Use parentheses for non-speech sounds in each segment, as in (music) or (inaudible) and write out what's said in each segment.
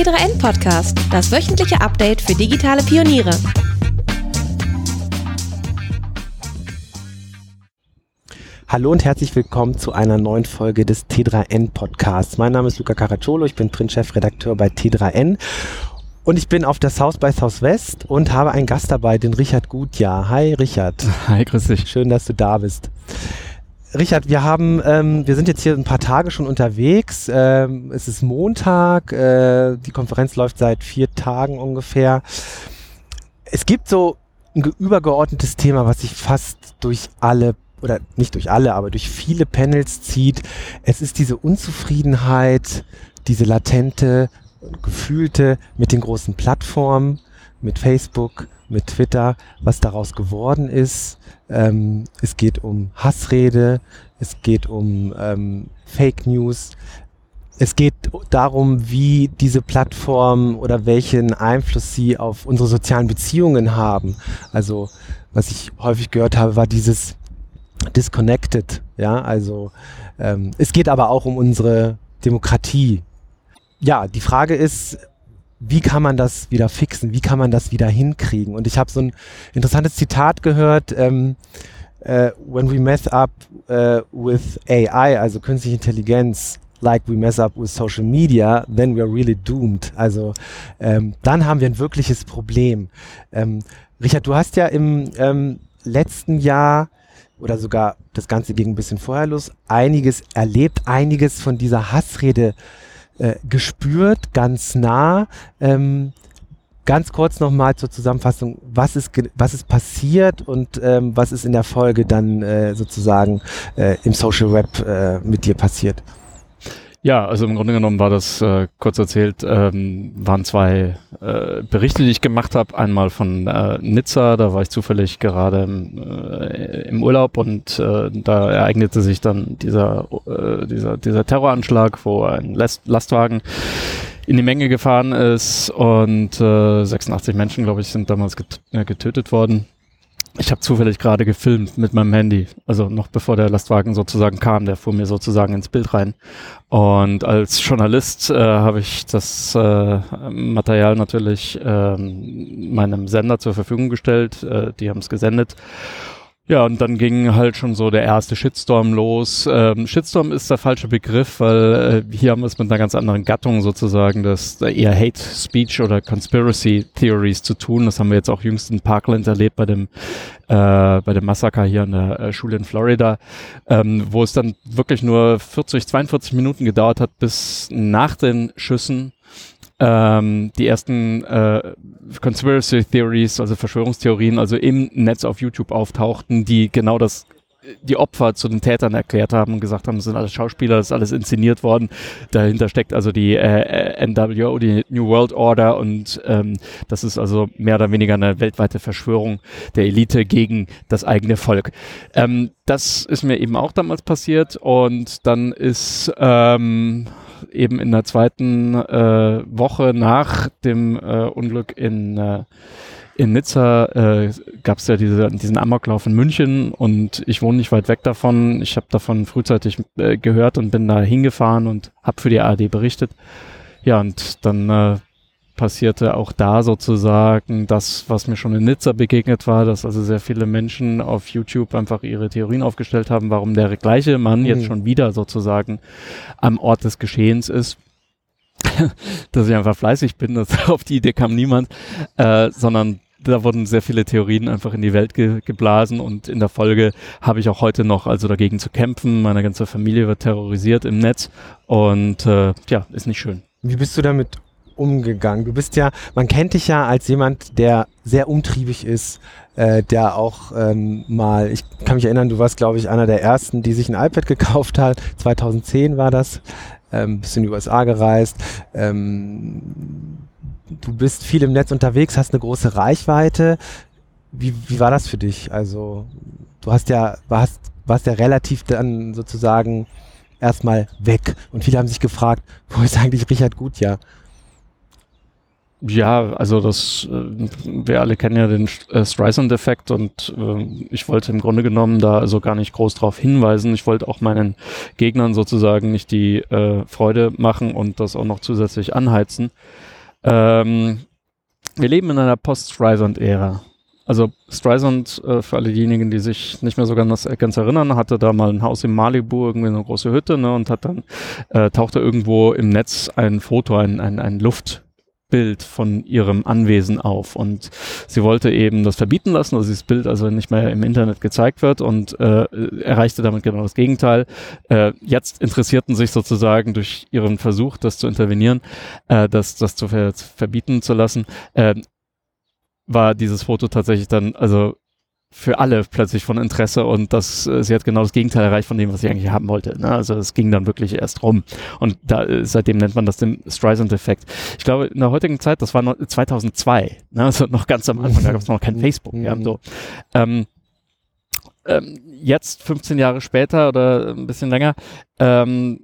T3N Podcast, das wöchentliche Update für digitale Pioniere. Hallo und herzlich willkommen zu einer neuen Folge des T3N Podcasts. Mein Name ist Luca Caracciolo, ich bin Print-Chefredakteur bei T3N und ich bin auf der South by Southwest und habe einen Gast dabei, den Richard Gutjahr. Hi Richard. Hi, grüß dich. Schön, dass du da bist. Richard, wir haben, ähm, wir sind jetzt hier ein paar Tage schon unterwegs. Ähm, es ist Montag, äh, die Konferenz läuft seit vier Tagen ungefähr. Es gibt so ein übergeordnetes Thema, was sich fast durch alle oder nicht durch alle, aber durch viele Panels zieht. Es ist diese Unzufriedenheit, diese latente, gefühlte mit den großen Plattformen, mit Facebook, mit Twitter, was daraus geworden ist. Ähm, es geht um Hassrede, es geht um ähm, Fake News. Es geht darum, wie diese Plattformen oder welchen Einfluss sie auf unsere sozialen Beziehungen haben. Also, was ich häufig gehört habe, war dieses disconnected. Ja, also ähm, es geht aber auch um unsere Demokratie. Ja, die Frage ist, wie kann man das wieder fixen? Wie kann man das wieder hinkriegen? Und ich habe so ein interessantes Zitat gehört. Ähm, uh, when we mess up uh, with AI, also künstliche Intelligenz, like we mess up with social media, then we are really doomed. Also ähm, dann haben wir ein wirkliches Problem. Ähm, Richard, du hast ja im ähm, letzten Jahr oder sogar das Ganze ging ein bisschen vorher los, einiges erlebt, einiges von dieser Hassrede äh, gespürt, ganz nah. Ähm, ganz kurz nochmal zur Zusammenfassung, was ist, was ist passiert und ähm, was ist in der Folge dann äh, sozusagen äh, im Social Web äh, mit dir passiert? Ja, also im Grunde genommen war das, äh, kurz erzählt, ähm, waren zwei äh, Berichte, die ich gemacht habe. Einmal von äh, Nizza, da war ich zufällig gerade im, äh, im Urlaub und äh, da ereignete sich dann dieser, äh, dieser, dieser Terroranschlag, wo ein Last Lastwagen in die Menge gefahren ist und äh, 86 Menschen, glaube ich, sind damals äh, getötet worden. Ich habe zufällig gerade gefilmt mit meinem Handy, also noch bevor der Lastwagen sozusagen kam, der fuhr mir sozusagen ins Bild rein. Und als Journalist äh, habe ich das äh, Material natürlich äh, meinem Sender zur Verfügung gestellt. Äh, die haben es gesendet. Ja, und dann ging halt schon so der erste Shitstorm los. Ähm, Shitstorm ist der falsche Begriff, weil äh, hier haben wir es mit einer ganz anderen Gattung sozusagen, das eher Hate Speech oder Conspiracy Theories zu tun. Das haben wir jetzt auch jüngst in Parkland erlebt bei dem äh, bei dem Massaker hier an der äh, Schule in Florida, ähm, wo es dann wirklich nur 40, 42 Minuten gedauert hat, bis nach den Schüssen ähm, die ersten äh, Conspiracy Theories, also Verschwörungstheorien, also im Netz auf YouTube auftauchten, die genau das die Opfer zu den Tätern erklärt haben und gesagt haben, das sind alles Schauspieler, das ist alles inszeniert worden. Dahinter steckt also die äh, NWO, die New World Order und ähm, das ist also mehr oder weniger eine weltweite Verschwörung der Elite gegen das eigene Volk. Ähm, das ist mir eben auch damals passiert und dann ist ähm, eben in der zweiten äh, Woche nach dem äh, Unglück in, äh, in Nizza äh, gab es ja diese, diesen Amoklauf in München und ich wohne nicht weit weg davon. Ich habe davon frühzeitig äh, gehört und bin da hingefahren und habe für die ARD berichtet. Ja, und dann äh, passierte auch da sozusagen das, was mir schon in Nizza begegnet war, dass also sehr viele Menschen auf YouTube einfach ihre Theorien aufgestellt haben, warum der gleiche Mann mhm. jetzt schon wieder sozusagen am Ort des Geschehens ist. (laughs) dass ich einfach fleißig bin, dass (laughs) auf die Idee kam niemand, äh, sondern da wurden sehr viele Theorien einfach in die Welt ge geblasen und in der Folge habe ich auch heute noch also dagegen zu kämpfen. Meine ganze Familie wird terrorisiert im Netz und äh, ja, ist nicht schön. Wie bist du damit umgegangen? Du bist ja, man kennt dich ja als jemand, der sehr umtriebig ist, äh, der auch ähm, mal, ich kann mich erinnern, du warst, glaube ich, einer der ersten, die sich ein iPad gekauft hat. 2010 war das. Ähm, bist in die USA gereist. Ähm, du bist viel im Netz unterwegs, hast eine große Reichweite. Wie, wie war das für dich? Also, du hast ja, warst, warst ja relativ dann sozusagen erstmal weg. Und viele haben sich gefragt, wo ist eigentlich Richard Gutjahr? Ja, also das, äh, wir alle kennen ja den äh, Streisand-Effekt und äh, ich wollte im Grunde genommen da also gar nicht groß drauf hinweisen. Ich wollte auch meinen Gegnern sozusagen nicht die äh, Freude machen und das auch noch zusätzlich anheizen. Ähm, wir leben in einer Post-Streisand-Ära. Also Streisand, äh, für alle diejenigen, die sich nicht mehr so ganz, ganz erinnern, hatte da mal ein Haus in Malibu, irgendwie eine große Hütte, ne, und hat dann, äh, tauchte irgendwo im Netz ein Foto, ein, ein, ein Luft, Bild von ihrem Anwesen auf und sie wollte eben das verbieten lassen, dass dieses Bild also nicht mehr im Internet gezeigt wird und äh, erreichte damit genau das Gegenteil. Äh, jetzt interessierten sich sozusagen durch ihren Versuch, das zu intervenieren, äh, das, das zu ver verbieten zu lassen, äh, war dieses Foto tatsächlich dann also für alle plötzlich von Interesse und das, äh, sie hat genau das Gegenteil erreicht von dem, was sie eigentlich haben wollte. Ne? Also es ging dann wirklich erst rum. Und da, äh, seitdem nennt man das den Streisand-Effekt. Ich glaube, in der heutigen Zeit, das war noch 2002, ne? also noch ganz am Anfang, da gab es noch kein Facebook. Ja, so. Ähm, ähm, jetzt, 15 Jahre später oder ein bisschen länger, ähm,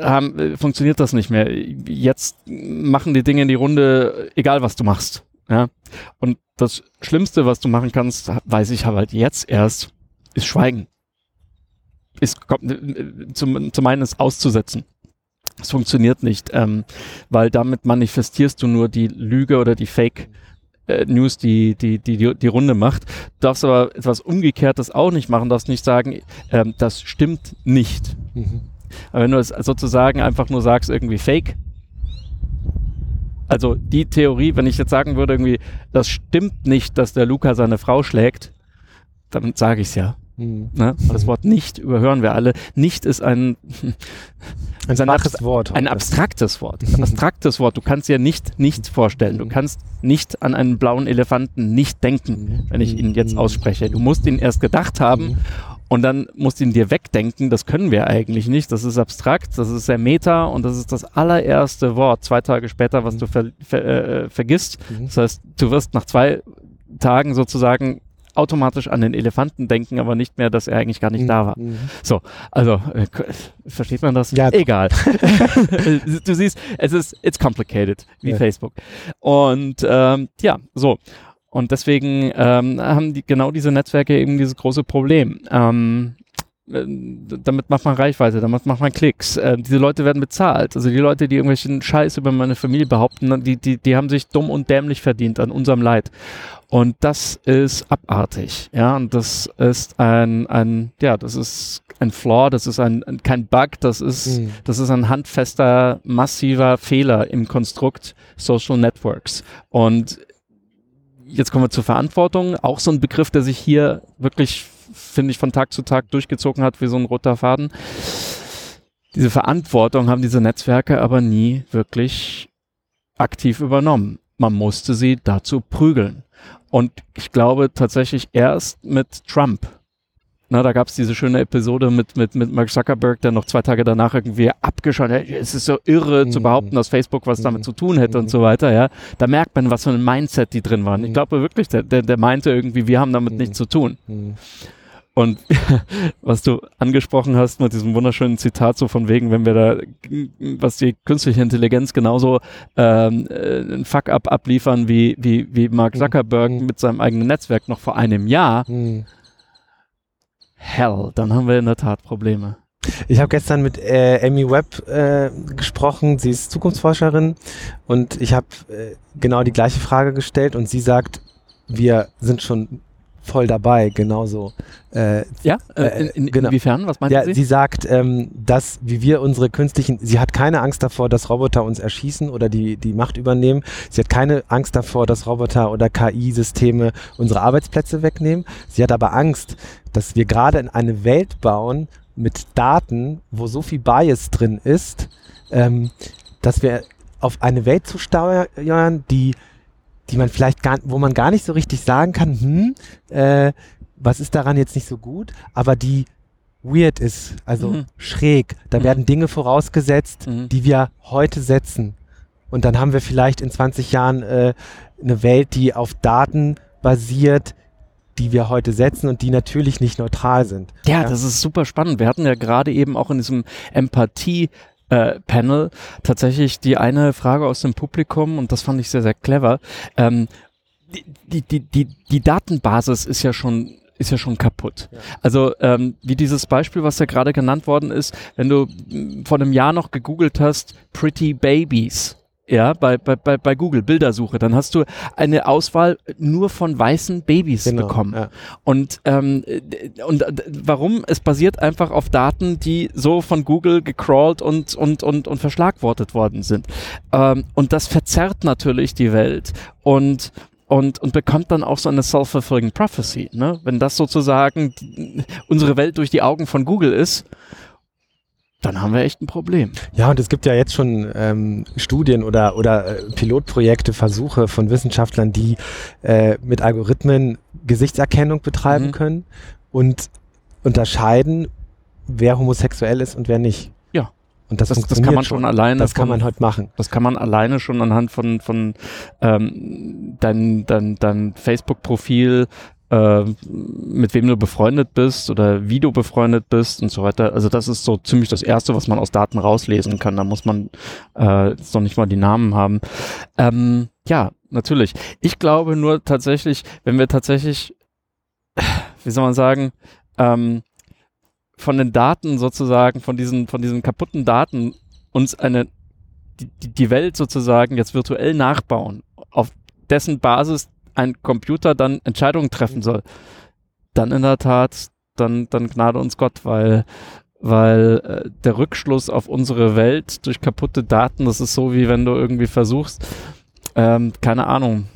haben, äh, funktioniert das nicht mehr. Jetzt machen die Dinge in die Runde, egal was du machst. Ja. Und das Schlimmste, was du machen kannst, weiß ich halt jetzt erst, ist Schweigen. Ist zum, zum einen ist auszusetzen. Es funktioniert nicht, ähm, weil damit manifestierst du nur die Lüge oder die Fake äh, News, die die, die die Runde macht. Du darfst aber etwas Umgekehrtes auch nicht machen, darfst nicht sagen, ähm, das stimmt nicht. Mhm. Aber wenn du es sozusagen einfach nur sagst, irgendwie Fake, also die Theorie, wenn ich jetzt sagen würde, irgendwie, das stimmt nicht, dass der Luca seine Frau schlägt, dann sage ich es ja. Mhm. Ne? Das Wort nicht überhören wir alle. Nicht ist ein, (laughs) ein, ein, abs Wort, ein abstraktes Wort. (laughs) Ein abstraktes Wort. Du kannst dir nicht nicht vorstellen. Du kannst nicht an einen blauen Elefanten nicht denken, wenn ich ihn jetzt ausspreche. Du musst ihn erst gedacht haben und dann musst du ihn dir wegdenken, das können wir eigentlich nicht. Das ist abstrakt, das ist sehr meta und das ist das allererste Wort, zwei Tage später, was du ver, ver, äh, vergisst. Mhm. Das heißt, du wirst nach zwei Tagen sozusagen automatisch an den Elefanten denken, aber nicht mehr, dass er eigentlich gar nicht mhm. da war. Mhm. So, also äh, versteht man das? Ja. Egal. (laughs) (laughs) du siehst, es ist it's complicated wie ja. Facebook. Und ähm, ja, so. Und deswegen ähm, haben die genau diese Netzwerke eben dieses große Problem. Ähm, äh, damit macht man Reichweite, damit macht man Klicks. Äh, diese Leute werden bezahlt. Also die Leute, die irgendwelchen Scheiß über meine Familie behaupten, die, die, die haben sich dumm und dämlich verdient an unserem Leid. Und das ist abartig. Ja, und das ist ein, ein, ja, das ist ein Flaw, das ist ein, kein Bug, das ist, mhm. das ist ein handfester, massiver Fehler im Konstrukt Social Networks. Und jetzt kommen wir zur Verantwortung. Auch so ein Begriff, der sich hier wirklich, finde ich, von Tag zu Tag durchgezogen hat wie so ein roter Faden. Diese Verantwortung haben diese Netzwerke aber nie wirklich aktiv übernommen. Man musste sie dazu prügeln. Und ich glaube tatsächlich erst mit Trump na, da gab es diese schöne Episode mit, mit, mit Mark Zuckerberg, der noch zwei Tage danach irgendwie abgeschaut hat. Es ist so irre mhm. zu behaupten, dass Facebook was damit zu tun hätte mhm. und so weiter. Ja, Da merkt man, was für ein Mindset die drin waren. Ich mhm. glaube wirklich, der, der, der meinte irgendwie, wir haben damit nichts mhm. zu tun. Mhm. Und (laughs) was du angesprochen hast mit diesem wunderschönen Zitat, so von wegen, wenn wir da, was die künstliche Intelligenz genauso ähm, äh, ein Fuck-up abliefern wie, wie, wie Mark Zuckerberg mhm. mit seinem eigenen Netzwerk noch vor einem Jahr, mhm hell, dann haben wir in der Tat Probleme. Ich habe gestern mit äh, Amy Webb äh, gesprochen, sie ist Zukunftsforscherin. Und ich habe äh, genau die gleiche Frage gestellt. Und sie sagt, wir sind schon voll dabei, genauso. Äh, ja, äh, in, in, genau. inwiefern? Was meint ja, sie? Sie sagt, ähm, dass wie wir unsere künstlichen, sie hat keine Angst davor, dass Roboter uns erschießen oder die, die Macht übernehmen. Sie hat keine Angst davor, dass Roboter oder KI-Systeme unsere Arbeitsplätze wegnehmen. Sie hat aber Angst, dass wir gerade in eine Welt bauen mit Daten, wo so viel Bias drin ist, ähm, dass wir auf eine Welt zu steuern, die die man vielleicht gar, wo man gar nicht so richtig sagen kann, hm, äh, was ist daran jetzt nicht so gut, aber die weird ist, also mhm. schräg. Da mhm. werden Dinge vorausgesetzt, mhm. die wir heute setzen. Und dann haben wir vielleicht in 20 Jahren äh, eine Welt, die auf Daten basiert, die wir heute setzen und die natürlich nicht neutral sind. Ja, ja, das ist super spannend. Wir hatten ja gerade eben auch in diesem Empathie äh, Panel tatsächlich die eine Frage aus dem Publikum und das fand ich sehr, sehr clever. Ähm, die, die, die, die Datenbasis ist ja schon ist ja schon kaputt. Ja. Also ähm, wie dieses Beispiel, was ja gerade genannt worden ist, wenn du vor einem Jahr noch gegoogelt hast, Pretty Babies, ja, bei, bei, bei, bei Google Bildersuche, dann hast du eine Auswahl nur von weißen Babys genau, bekommen. Ja. Und, ähm, und warum? Es basiert einfach auf Daten, die so von Google gecrawlt und, und, und, und verschlagwortet worden sind. Ähm, und das verzerrt natürlich die Welt. Und und, und bekommt dann auch so eine self-fulfilling prophecy. Ne? Wenn das sozusagen unsere Welt durch die Augen von Google ist, dann haben wir echt ein Problem. Ja, und es gibt ja jetzt schon ähm, Studien oder, oder äh, Pilotprojekte, Versuche von Wissenschaftlern, die äh, mit Algorithmen Gesichtserkennung betreiben mhm. können und unterscheiden, wer homosexuell ist und wer nicht. Ja. Und das, das, das kann man schon alleine. Das kann man heute machen. Das kann man alleine schon anhand von, von ähm, dein, dein, dein Facebook-Profil äh, mit wem du befreundet bist oder wie du befreundet bist und so weiter. Also das ist so ziemlich das Erste, was man aus Daten rauslesen kann. Da muss man äh, jetzt noch nicht mal die Namen haben. Ähm, ja, natürlich. Ich glaube nur tatsächlich, wenn wir tatsächlich, wie soll man sagen, ähm, von den Daten sozusagen, von diesen, von diesen kaputten Daten uns eine, die, die Welt sozusagen jetzt virtuell nachbauen, auf dessen Basis ein Computer dann Entscheidungen treffen soll, dann in der Tat, dann, dann gnade uns Gott, weil, weil äh, der Rückschluss auf unsere Welt durch kaputte Daten, das ist so wie wenn du irgendwie versuchst, ähm, keine Ahnung,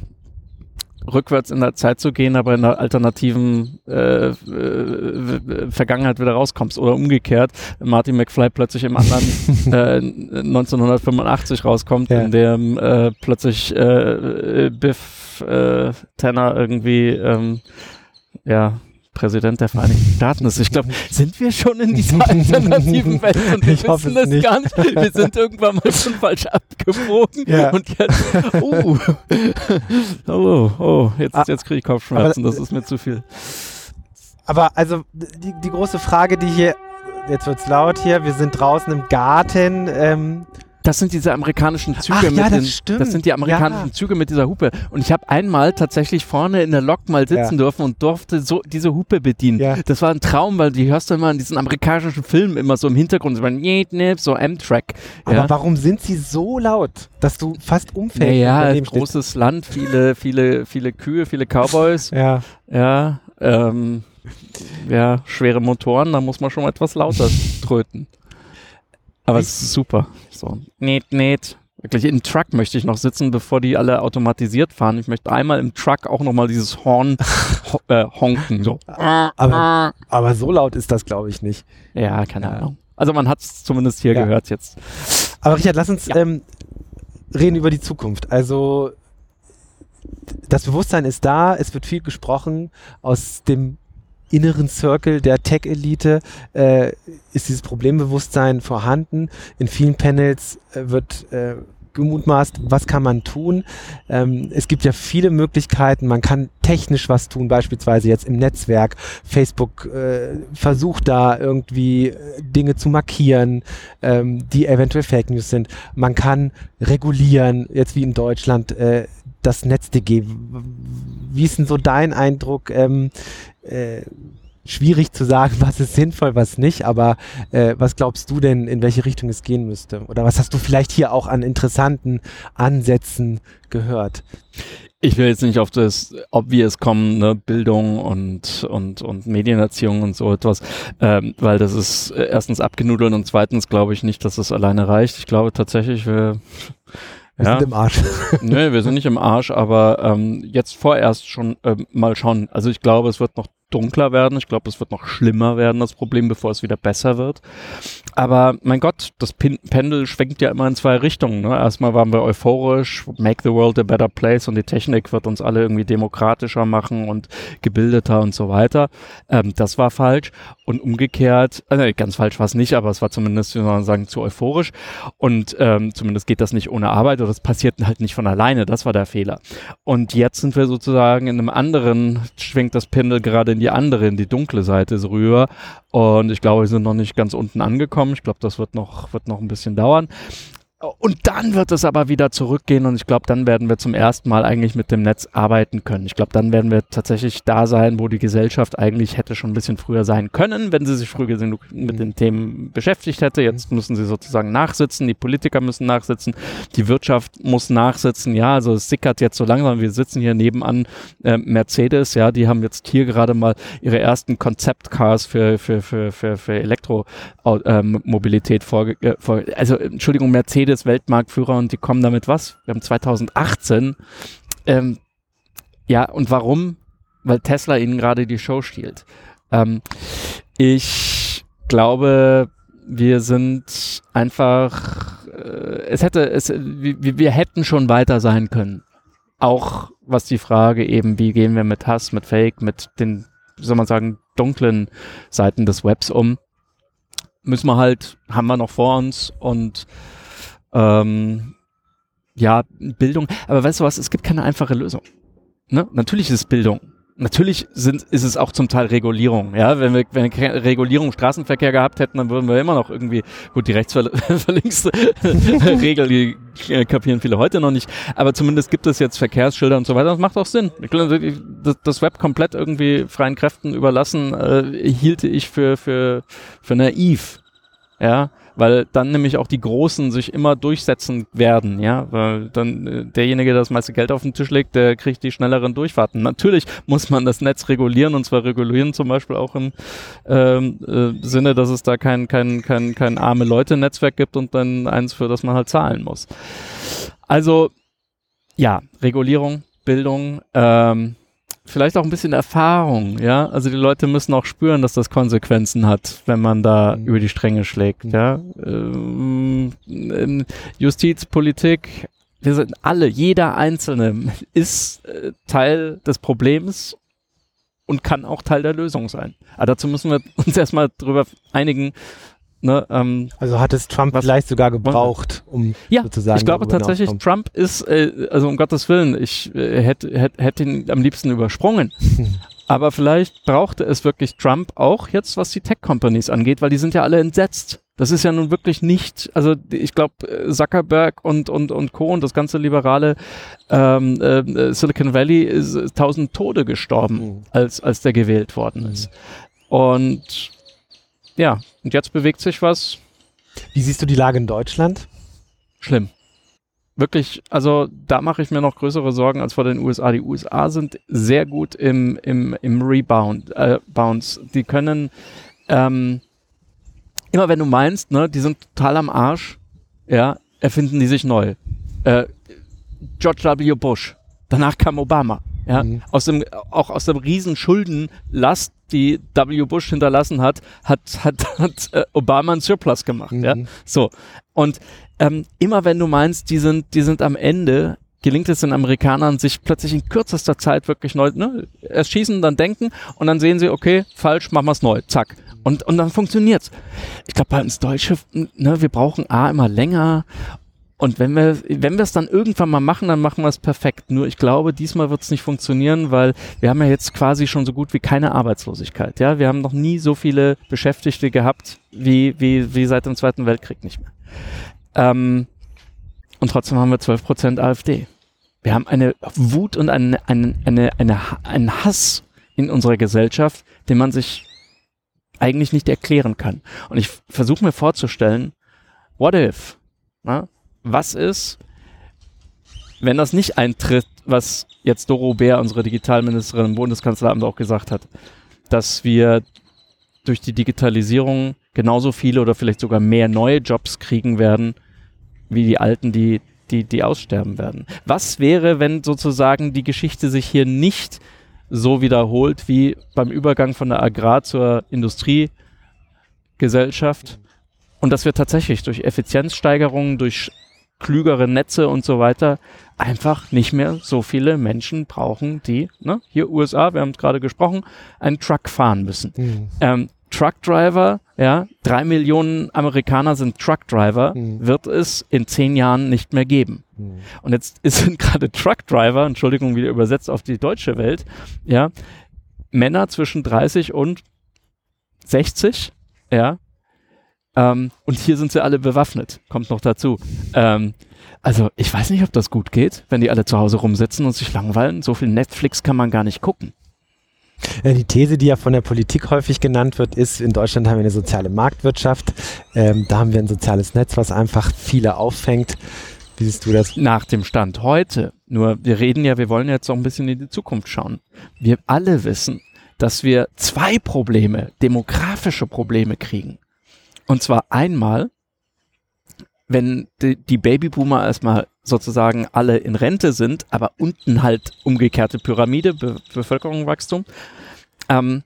rückwärts in der Zeit zu gehen, aber in der alternativen äh, äh, Vergangenheit wieder rauskommst. Oder umgekehrt, Martin McFly plötzlich im anderen (laughs) äh, 1985 rauskommt, ja. in dem äh, plötzlich äh, Biff äh, Tanner irgendwie ähm, ja Präsident der Vereinigten Staaten ist. Ich glaube, sind wir schon in dieser (laughs) alternativen Welt und wir ich wissen es gar nicht. Wir sind irgendwann mal schon falsch abgebogen ja. und jetzt, oh, oh, oh, jetzt, ah, jetzt kriege ich Kopfschmerzen, das ist mir zu viel. Aber also die, die große Frage, die hier, jetzt wird es laut hier, wir sind draußen im Garten, ähm, das sind diese amerikanischen Züge Ach, mit ja, das den, das sind die amerikanischen ja. Züge mit dieser Hupe. Und ich habe einmal tatsächlich vorne in der Lok mal sitzen ja. dürfen und durfte so diese Hupe bedienen. Ja. Das war ein Traum, weil die hörst du immer in diesen amerikanischen Filmen immer so im Hintergrund, so Amtrak. Aber warum sind sie so laut, dass du fast umfällst? Ja, ja großes steht? Land, viele, viele, viele Kühe, viele Cowboys. ja. Ja, ähm, ja, schwere Motoren, da muss man schon etwas lauter tröten. Aber es ist super. So, net, net. Wirklich, im Truck möchte ich noch sitzen, bevor die alle automatisiert fahren. Ich möchte einmal im Truck auch nochmal dieses Horn (laughs) ho äh, honken. So. Aber, aber so laut ist das, glaube ich, nicht. Ja, keine. Ahnung. Also man hat es zumindest hier ja. gehört jetzt. Aber Richard, lass uns ja. ähm, reden über die Zukunft. Also das Bewusstsein ist da, es wird viel gesprochen. Aus dem inneren Circle der Tech-Elite äh, ist dieses Problembewusstsein vorhanden. In vielen Panels äh, wird äh, gemutmaßt, was kann man tun. Ähm, es gibt ja viele Möglichkeiten. Man kann technisch was tun, beispielsweise jetzt im Netzwerk. Facebook äh, versucht da irgendwie äh, Dinge zu markieren, ähm, die eventuell Fake News sind. Man kann regulieren, jetzt wie in Deutschland, äh, das NetzDG. Wie ist denn so dein Eindruck? Ähm, äh, schwierig zu sagen, (laughs) was ist sinnvoll, was nicht, aber äh, was glaubst du denn, in welche Richtung es gehen müsste? Oder was hast du vielleicht hier auch an interessanten Ansätzen gehört? Ich will jetzt nicht auf das Obvious kommen, ne? Bildung und, und, und Medienerziehung und so etwas, ähm, weil das ist äh, erstens abgenudelt und zweitens glaube ich nicht, dass es alleine reicht. Ich glaube tatsächlich, wir wir ja. sind im Arsch. (laughs) Nö, wir sind nicht im Arsch, aber ähm, jetzt vorerst schon äh, mal schauen. Also ich glaube, es wird noch dunkler werden. Ich glaube, es wird noch schlimmer werden, das Problem, bevor es wieder besser wird. Aber mein Gott, das Pin Pendel schwenkt ja immer in zwei Richtungen. Ne? Erstmal waren wir euphorisch, make the world a better place und die Technik wird uns alle irgendwie demokratischer machen und gebildeter und so weiter. Ähm, das war falsch. Und umgekehrt, äh, ganz falsch war es nicht, aber es war zumindest, wie soll man sagen, zu euphorisch. Und ähm, zumindest geht das nicht ohne Arbeit oder das passiert halt nicht von alleine. Das war der Fehler. Und jetzt sind wir sozusagen in einem anderen, schwenkt das Pendel gerade in die andere, in die dunkle Seite rüber. Und ich glaube, wir sind noch nicht ganz unten angekommen. Ich glaube, das wird noch, wird noch ein bisschen dauern. Und dann wird es aber wieder zurückgehen und ich glaube, dann werden wir zum ersten Mal eigentlich mit dem Netz arbeiten können. Ich glaube, dann werden wir tatsächlich da sein, wo die Gesellschaft eigentlich hätte schon ein bisschen früher sein können, wenn sie sich früher genug mit den Themen beschäftigt hätte. Jetzt müssen sie sozusagen nachsitzen, die Politiker müssen nachsitzen, die Wirtschaft muss nachsitzen. Ja, also es sickert jetzt so langsam. Wir sitzen hier nebenan äh, Mercedes, ja, die haben jetzt hier gerade mal ihre ersten Konzeptcars für, für, für, für, für Elektromobilität ähm, vorge äh, vor, also Entschuldigung, Mercedes Weltmarktführer und die kommen damit was? Wir haben 2018. Ähm, ja, und warum? Weil Tesla ihnen gerade die Show stiehlt. Ähm, ich glaube, wir sind einfach, äh, es hätte, es, wir, wir hätten schon weiter sein können. Auch was die Frage eben, wie gehen wir mit Hass, mit Fake, mit den, soll man sagen, dunklen Seiten des Webs um. Müssen wir halt, haben wir noch vor uns und ähm, ja, Bildung. Aber weißt du was, es gibt keine einfache Lösung. Ne? Natürlich ist es Bildung. Natürlich sind, ist es auch zum Teil Regulierung. Ja, wenn wir, wenn wir Regulierung Straßenverkehr gehabt hätten, dann würden wir immer noch irgendwie, gut, die rechtsverlinkste (laughs) Regel, die kapieren viele heute noch nicht. Aber zumindest gibt es jetzt Verkehrsschilder und so weiter. Das macht auch Sinn. Das Web komplett irgendwie freien Kräften überlassen, äh, hielte ich für, für, für naiv. Ja, weil dann nämlich auch die Großen sich immer durchsetzen werden, ja, weil dann äh, derjenige, der das meiste Geld auf den Tisch legt, der kriegt die schnelleren Durchfahrten. Natürlich muss man das Netz regulieren und zwar regulieren zum Beispiel auch im ähm, äh, Sinne, dass es da kein, kein, kein, kein arme Leute-Netzwerk gibt und dann eins, für das man halt zahlen muss. Also, ja, Regulierung, Bildung, ähm, vielleicht auch ein bisschen Erfahrung, ja. Also die Leute müssen auch spüren, dass das Konsequenzen hat, wenn man da mhm. über die Stränge schlägt, mhm. ja. Ähm, Justiz, Politik, wir sind alle, jeder Einzelne ist äh, Teil des Problems und kann auch Teil der Lösung sein. Aber dazu müssen wir uns erstmal drüber einigen, Ne, ähm, also hat es Trump was, vielleicht sogar gebraucht, um ja, sozusagen. Ich glaube tatsächlich, Trump ist, äh, also um Gottes Willen, ich äh, hätte hätt, hätt ihn am liebsten übersprungen. (laughs) Aber vielleicht brauchte es wirklich Trump auch jetzt, was die Tech-Companies angeht, weil die sind ja alle entsetzt. Das ist ja nun wirklich nicht, also ich glaube, Zuckerberg und, und, und Co. und das ganze liberale ähm, äh, Silicon Valley ist, ist tausend Tode gestorben, mhm. als, als der gewählt worden ist. Mhm. Und ja, und jetzt bewegt sich was. Wie siehst du die Lage in Deutschland? Schlimm. Wirklich, also da mache ich mir noch größere Sorgen als vor den USA. Die USA sind sehr gut im, im, im Rebound, äh, Bounce. Die können, ähm, immer wenn du meinst, ne, die sind total am Arsch, ja, erfinden die sich neu. Äh, George W. Bush, danach kam Obama. Ja, mhm. aus dem, auch aus dem riesen Schuldenlast, die W. Bush hinterlassen hat, hat, hat, hat äh, Obama einen Surplus gemacht. Mhm. Ja, so. Und ähm, immer wenn du meinst, die sind, die sind am Ende, gelingt es den Amerikanern, sich plötzlich in kürzester Zeit wirklich neu, ne, erst schießen, dann denken und dann sehen sie, okay, falsch, machen wir es neu, zack. Und, und dann funktioniert's. Ich glaube, bei uns Deutsche, ne, wir brauchen A immer länger und wenn wir, wenn wir es dann irgendwann mal machen, dann machen wir es perfekt. Nur ich glaube, diesmal wird es nicht funktionieren, weil wir haben ja jetzt quasi schon so gut wie keine Arbeitslosigkeit. Ja, wir haben noch nie so viele Beschäftigte gehabt wie, wie, wie seit dem Zweiten Weltkrieg nicht mehr. Ähm, und trotzdem haben wir 12 Prozent AfD. Wir haben eine Wut und eine, eine, eine, eine, einen Hass in unserer Gesellschaft, den man sich eigentlich nicht erklären kann. Und ich versuche mir vorzustellen, what if? Na? Was ist, wenn das nicht eintritt, was jetzt Doro Bär, unsere Digitalministerin im Bundeskanzleramt auch gesagt hat, dass wir durch die Digitalisierung genauso viele oder vielleicht sogar mehr neue Jobs kriegen werden, wie die alten, die, die, die aussterben werden. Was wäre, wenn sozusagen die Geschichte sich hier nicht so wiederholt wie beim Übergang von der Agrar- zur Industriegesellschaft und dass wir tatsächlich durch Effizienzsteigerungen, durch klügere Netze und so weiter einfach nicht mehr so viele Menschen brauchen, die, ne, hier USA, wir haben es gerade gesprochen, einen Truck fahren müssen. Mhm. Ähm, Truckdriver, ja, drei Millionen Amerikaner sind Truckdriver, mhm. wird es in zehn Jahren nicht mehr geben. Mhm. Und jetzt (laughs) sind gerade Truckdriver, Entschuldigung, wieder übersetzt auf die deutsche Welt, ja, Männer zwischen 30 und 60, ja. Ähm, und hier sind sie alle bewaffnet, kommt noch dazu. Ähm, also ich weiß nicht, ob das gut geht, wenn die alle zu Hause rumsitzen und sich langweilen. So viel Netflix kann man gar nicht gucken. Die These, die ja von der Politik häufig genannt wird, ist, in Deutschland haben wir eine soziale Marktwirtschaft. Ähm, da haben wir ein soziales Netz, was einfach viele auffängt. Wie siehst du das? Nach dem Stand heute. Nur wir reden ja, wir wollen jetzt auch ein bisschen in die Zukunft schauen. Wir alle wissen, dass wir zwei Probleme, demografische Probleme kriegen. Und zwar einmal, wenn die, die Babyboomer erstmal sozusagen alle in Rente sind, aber unten halt umgekehrte Pyramide, Be Bevölkerungswachstum, ähm,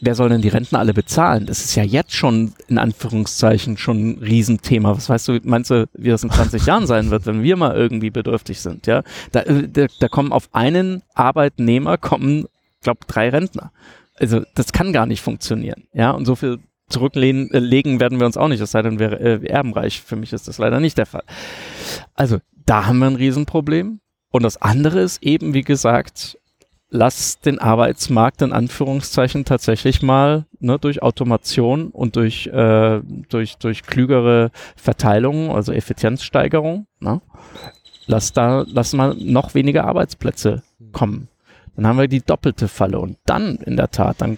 wer soll denn die Renten alle bezahlen? Das ist ja jetzt schon in Anführungszeichen schon ein Riesenthema. Was weißt du, meinst du, wie das in 20 Jahren sein wird, wenn wir mal irgendwie bedürftig sind? Ja, da, äh, da, da kommen auf einen Arbeitnehmer kommen, glaube drei Rentner. Also das kann gar nicht funktionieren. Ja, und so viel zurücklegen äh, werden wir uns auch nicht, es sei denn, wir äh, erbenreich. Für mich ist das leider nicht der Fall. Also da haben wir ein Riesenproblem. Und das andere ist eben, wie gesagt, lass den Arbeitsmarkt in Anführungszeichen tatsächlich mal ne, durch Automation und durch, äh, durch, durch klügere Verteilung, also Effizienzsteigerung, ne, lass da, lass mal noch weniger Arbeitsplätze kommen. Dann haben wir die doppelte Falle und dann in der Tat, dann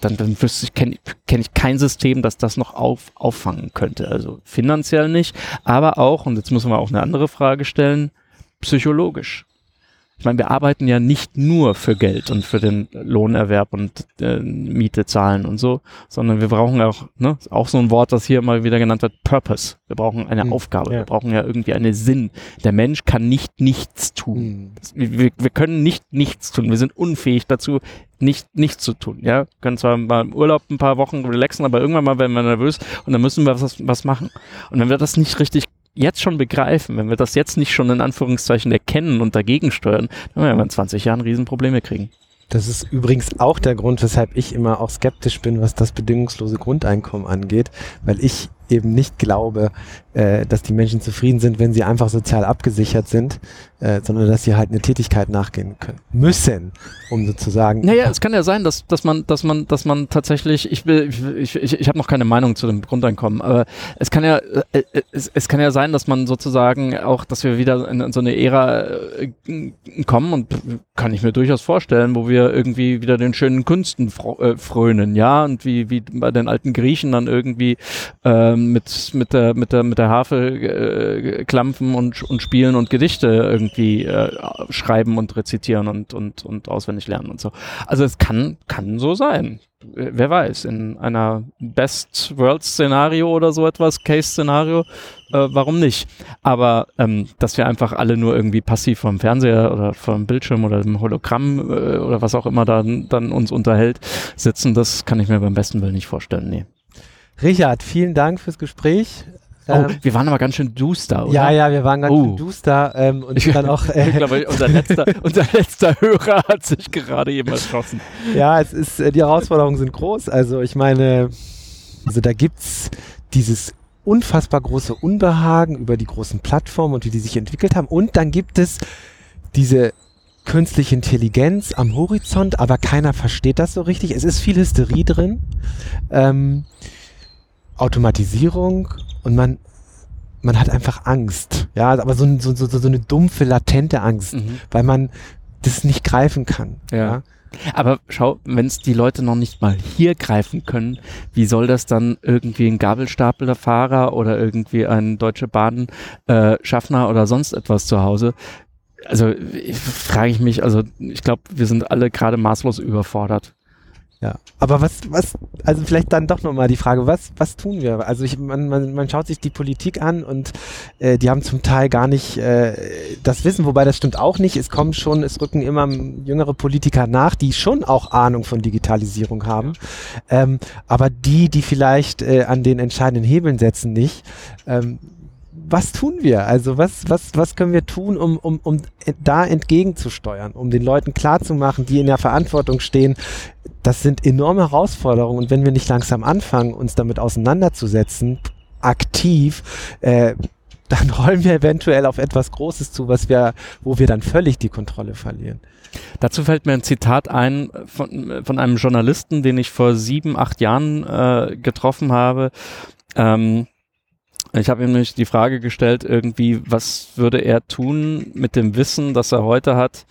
dann, dann wüsste ich, kenne kenn ich kein System, das das noch auf, auffangen könnte. Also finanziell nicht, aber auch, und jetzt müssen wir auch eine andere Frage stellen, psychologisch. Ich meine, wir arbeiten ja nicht nur für Geld und für den Lohnerwerb und äh, Miete zahlen und so, sondern wir brauchen auch, ne, auch so ein Wort, das hier mal wieder genannt wird, Purpose. Wir brauchen eine mhm, Aufgabe, ja. wir brauchen ja irgendwie einen Sinn. Der Mensch kann nicht nichts tun. Mhm. Wir, wir können nicht nichts tun. Wir sind unfähig dazu, nicht nichts zu tun. Ja, wir können zwar mal im Urlaub ein paar Wochen relaxen, aber irgendwann mal werden wir nervös und dann müssen wir was, was machen. Und wenn wir das nicht richtig jetzt schon begreifen, wenn wir das jetzt nicht schon in Anführungszeichen erkennen und dagegen steuern, dann werden wir in 20 Jahren Riesenprobleme kriegen. Das ist übrigens auch der Grund, weshalb ich immer auch skeptisch bin, was das bedingungslose Grundeinkommen angeht, weil ich eben nicht glaube, äh, dass die Menschen zufrieden sind, wenn sie einfach sozial abgesichert sind, äh, sondern dass sie halt eine Tätigkeit nachgehen können müssen, um sozusagen. Naja, es kann ja sein, dass, dass man, dass man, dass man tatsächlich, ich will, ich, ich, ich habe noch keine Meinung zu dem Grundeinkommen, aber es kann ja, äh, äh es, es kann ja sein, dass man sozusagen auch, dass wir wieder in, in so eine Ära äh, kommen und kann ich mir durchaus vorstellen, wo wir irgendwie wieder den schönen Künsten äh, frönen, ja, und wie, wie bei den alten Griechen dann irgendwie ähm, mit, mit der, mit der, mit der Harfe äh, klampfen und, und spielen und Gedichte irgendwie äh, schreiben und rezitieren und, und, und auswendig lernen und so. Also es kann, kann so sein. Wer weiß, in einer Best World Szenario oder so etwas, Case Szenario, äh, warum nicht? Aber ähm, dass wir einfach alle nur irgendwie passiv vom Fernseher oder vom Bildschirm oder dem Hologramm äh, oder was auch immer dann, dann uns unterhält, sitzen, das kann ich mir beim besten Willen nicht vorstellen. Nee. Richard, vielen Dank fürs Gespräch. Oh, ähm, wir waren aber ganz schön duster, oder? Ja, ja, wir waren ganz oh. schön duster ähm, und dann auch. Äh, (laughs) ich glaube, unser letzter, (laughs) unser letzter Hörer hat sich gerade eben erschossen. Ja, es ist, äh, die Herausforderungen sind groß. Also ich meine, also da gibt's dieses unfassbar große Unbehagen über die großen Plattformen und wie die sich entwickelt haben. Und dann gibt es diese künstliche Intelligenz am Horizont, aber keiner versteht das so richtig. Es ist viel Hysterie drin. Ähm, Automatisierung und man, man hat einfach Angst. Ja, aber so, so, so, so eine dumpfe, latente Angst, mhm. weil man das nicht greifen kann. ja? ja? Aber schau, wenn es die Leute noch nicht mal hier greifen können, wie soll das dann irgendwie ein Gabelstaplerfahrer oder irgendwie ein Deutsche Bahn äh, Schaffner oder sonst etwas zu Hause? Also frage ich mich, also ich glaube, wir sind alle gerade maßlos überfordert. Ja, aber was, was, also vielleicht dann doch nochmal die Frage, was, was tun wir? Also ich, man, man, man schaut sich die Politik an und äh, die haben zum Teil gar nicht äh, das Wissen, wobei das stimmt auch nicht. Es kommen schon, es rücken immer jüngere Politiker nach, die schon auch Ahnung von Digitalisierung haben. Ähm, aber die, die vielleicht äh, an den entscheidenden Hebeln setzen, nicht. Ähm, was tun wir? Also was, was, was können wir tun, um, um, um da entgegenzusteuern, um den Leuten klarzumachen, die in der Verantwortung stehen, das sind enorme Herausforderungen und wenn wir nicht langsam anfangen, uns damit auseinanderzusetzen, aktiv, äh, (laughs) dann rollen wir eventuell auf etwas Großes zu, was wir, wo wir dann völlig die Kontrolle verlieren. Dazu fällt mir ein Zitat ein von, von einem Journalisten, den ich vor sieben, acht Jahren äh, getroffen habe. Ähm, ich habe ihm nämlich die Frage gestellt, irgendwie, was würde er tun mit dem Wissen, das er heute hat,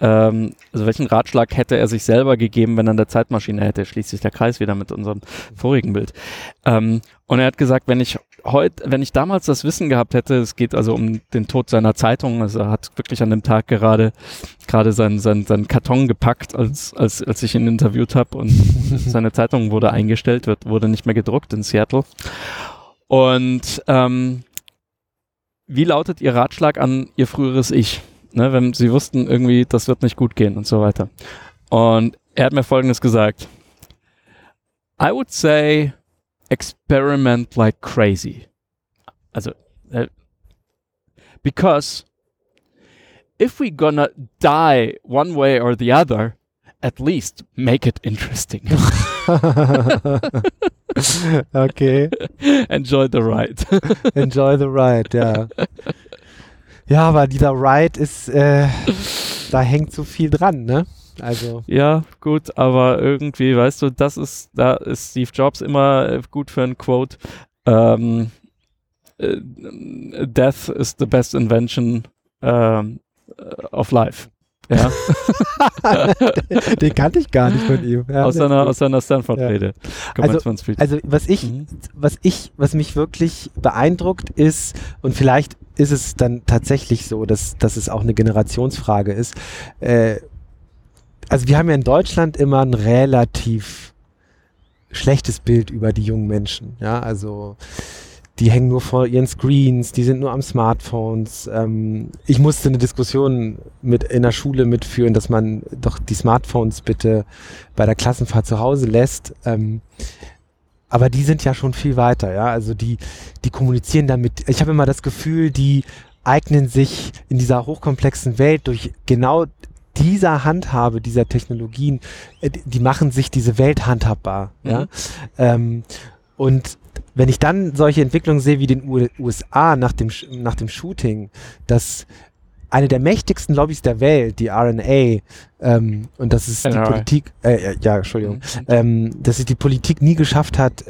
ähm, also welchen Ratschlag hätte er sich selber gegeben, wenn er eine Zeitmaschine hätte? Schließt sich der Kreis wieder mit unserem vorigen Bild. Ähm, und er hat gesagt, wenn ich heute, wenn ich damals das Wissen gehabt hätte, es geht also um den Tod seiner Zeitung, also er hat wirklich an dem Tag gerade gerade seinen sein, sein Karton gepackt, als, als, als ich ihn interviewt habe und (laughs) seine Zeitung wurde eingestellt, wird, wurde nicht mehr gedruckt in Seattle. Und ähm, wie lautet Ihr Ratschlag an Ihr früheres Ich? Ne, wenn sie wussten irgendwie, das wird nicht gut gehen und so weiter. Und er hat mir Folgendes gesagt. I would say experiment like crazy. Also, äh, because if we gonna die one way or the other, at least make it interesting. (laughs) okay. (laughs) Enjoy the ride. Enjoy the ride, ja. (laughs) Ja, aber dieser Ride ist, äh, (laughs) da hängt so viel dran, ne? Also. Ja, gut, aber irgendwie, weißt du, das ist, da ist Steve Jobs immer äh, gut für ein Quote. Ähm, äh, Death is the best invention ähm, of life. Ja. (laughs) Den kannte ich gar nicht von ihm. Ja, aus, seiner, aus seiner Stanford-Rede. Ja. Also, also, was ich, mhm. was ich, was mich wirklich beeindruckt ist, und vielleicht ist es dann tatsächlich so, dass, dass es auch eine Generationsfrage ist. Äh, also wir haben ja in Deutschland immer ein relativ schlechtes Bild über die jungen Menschen. Ja, also die hängen nur vor ihren Screens, die sind nur am Smartphones. Ähm, ich musste eine Diskussion mit in der Schule mitführen, dass man doch die Smartphones bitte bei der Klassenfahrt zu Hause lässt. Ähm, aber die sind ja schon viel weiter, ja. Also die, die kommunizieren damit. Ich habe immer das Gefühl, die eignen sich in dieser hochkomplexen Welt durch genau dieser Handhabe dieser Technologien, äh, die machen sich diese Welt handhabbar. Mhm. Ja? Ähm, und wenn ich dann solche Entwicklungen sehe wie den USA nach dem, nach dem Shooting, dass eine der mächtigsten Lobbys der Welt, die RNA, ähm, und das ist NRA. die Politik, äh, ja, Entschuldigung, mhm. ähm, dass es die Politik nie geschafft hat,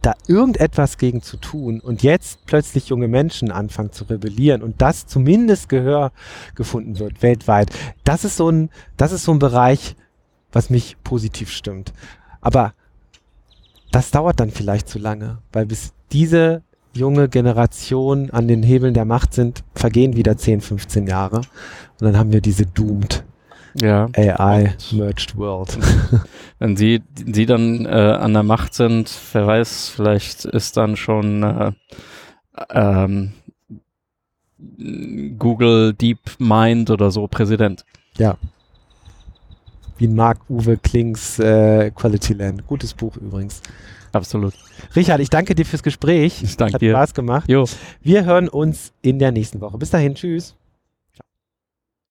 da irgendetwas gegen zu tun und jetzt plötzlich junge Menschen anfangen zu rebellieren und das zumindest Gehör gefunden wird weltweit. Das ist so ein, das ist so ein Bereich, was mich positiv stimmt. Aber das dauert dann vielleicht zu lange, weil bis diese junge Generation an den Hebeln der Macht sind, vergehen wieder 10, 15 Jahre. Und dann haben wir diese Doomed ja. AI Merged World. (laughs) Wenn sie, sie dann äh, an der Macht sind, wer weiß, vielleicht ist dann schon äh, ähm, Google Deep Mind oder so Präsident. Ja, wie Marc-Uwe Klings äh, Quality Land. Gutes Buch übrigens. Absolut. Richard, ich danke dir fürs Gespräch. Ich danke Hat dir. Spaß gemacht. Jo. Wir hören uns in der nächsten Woche. Bis dahin, tschüss.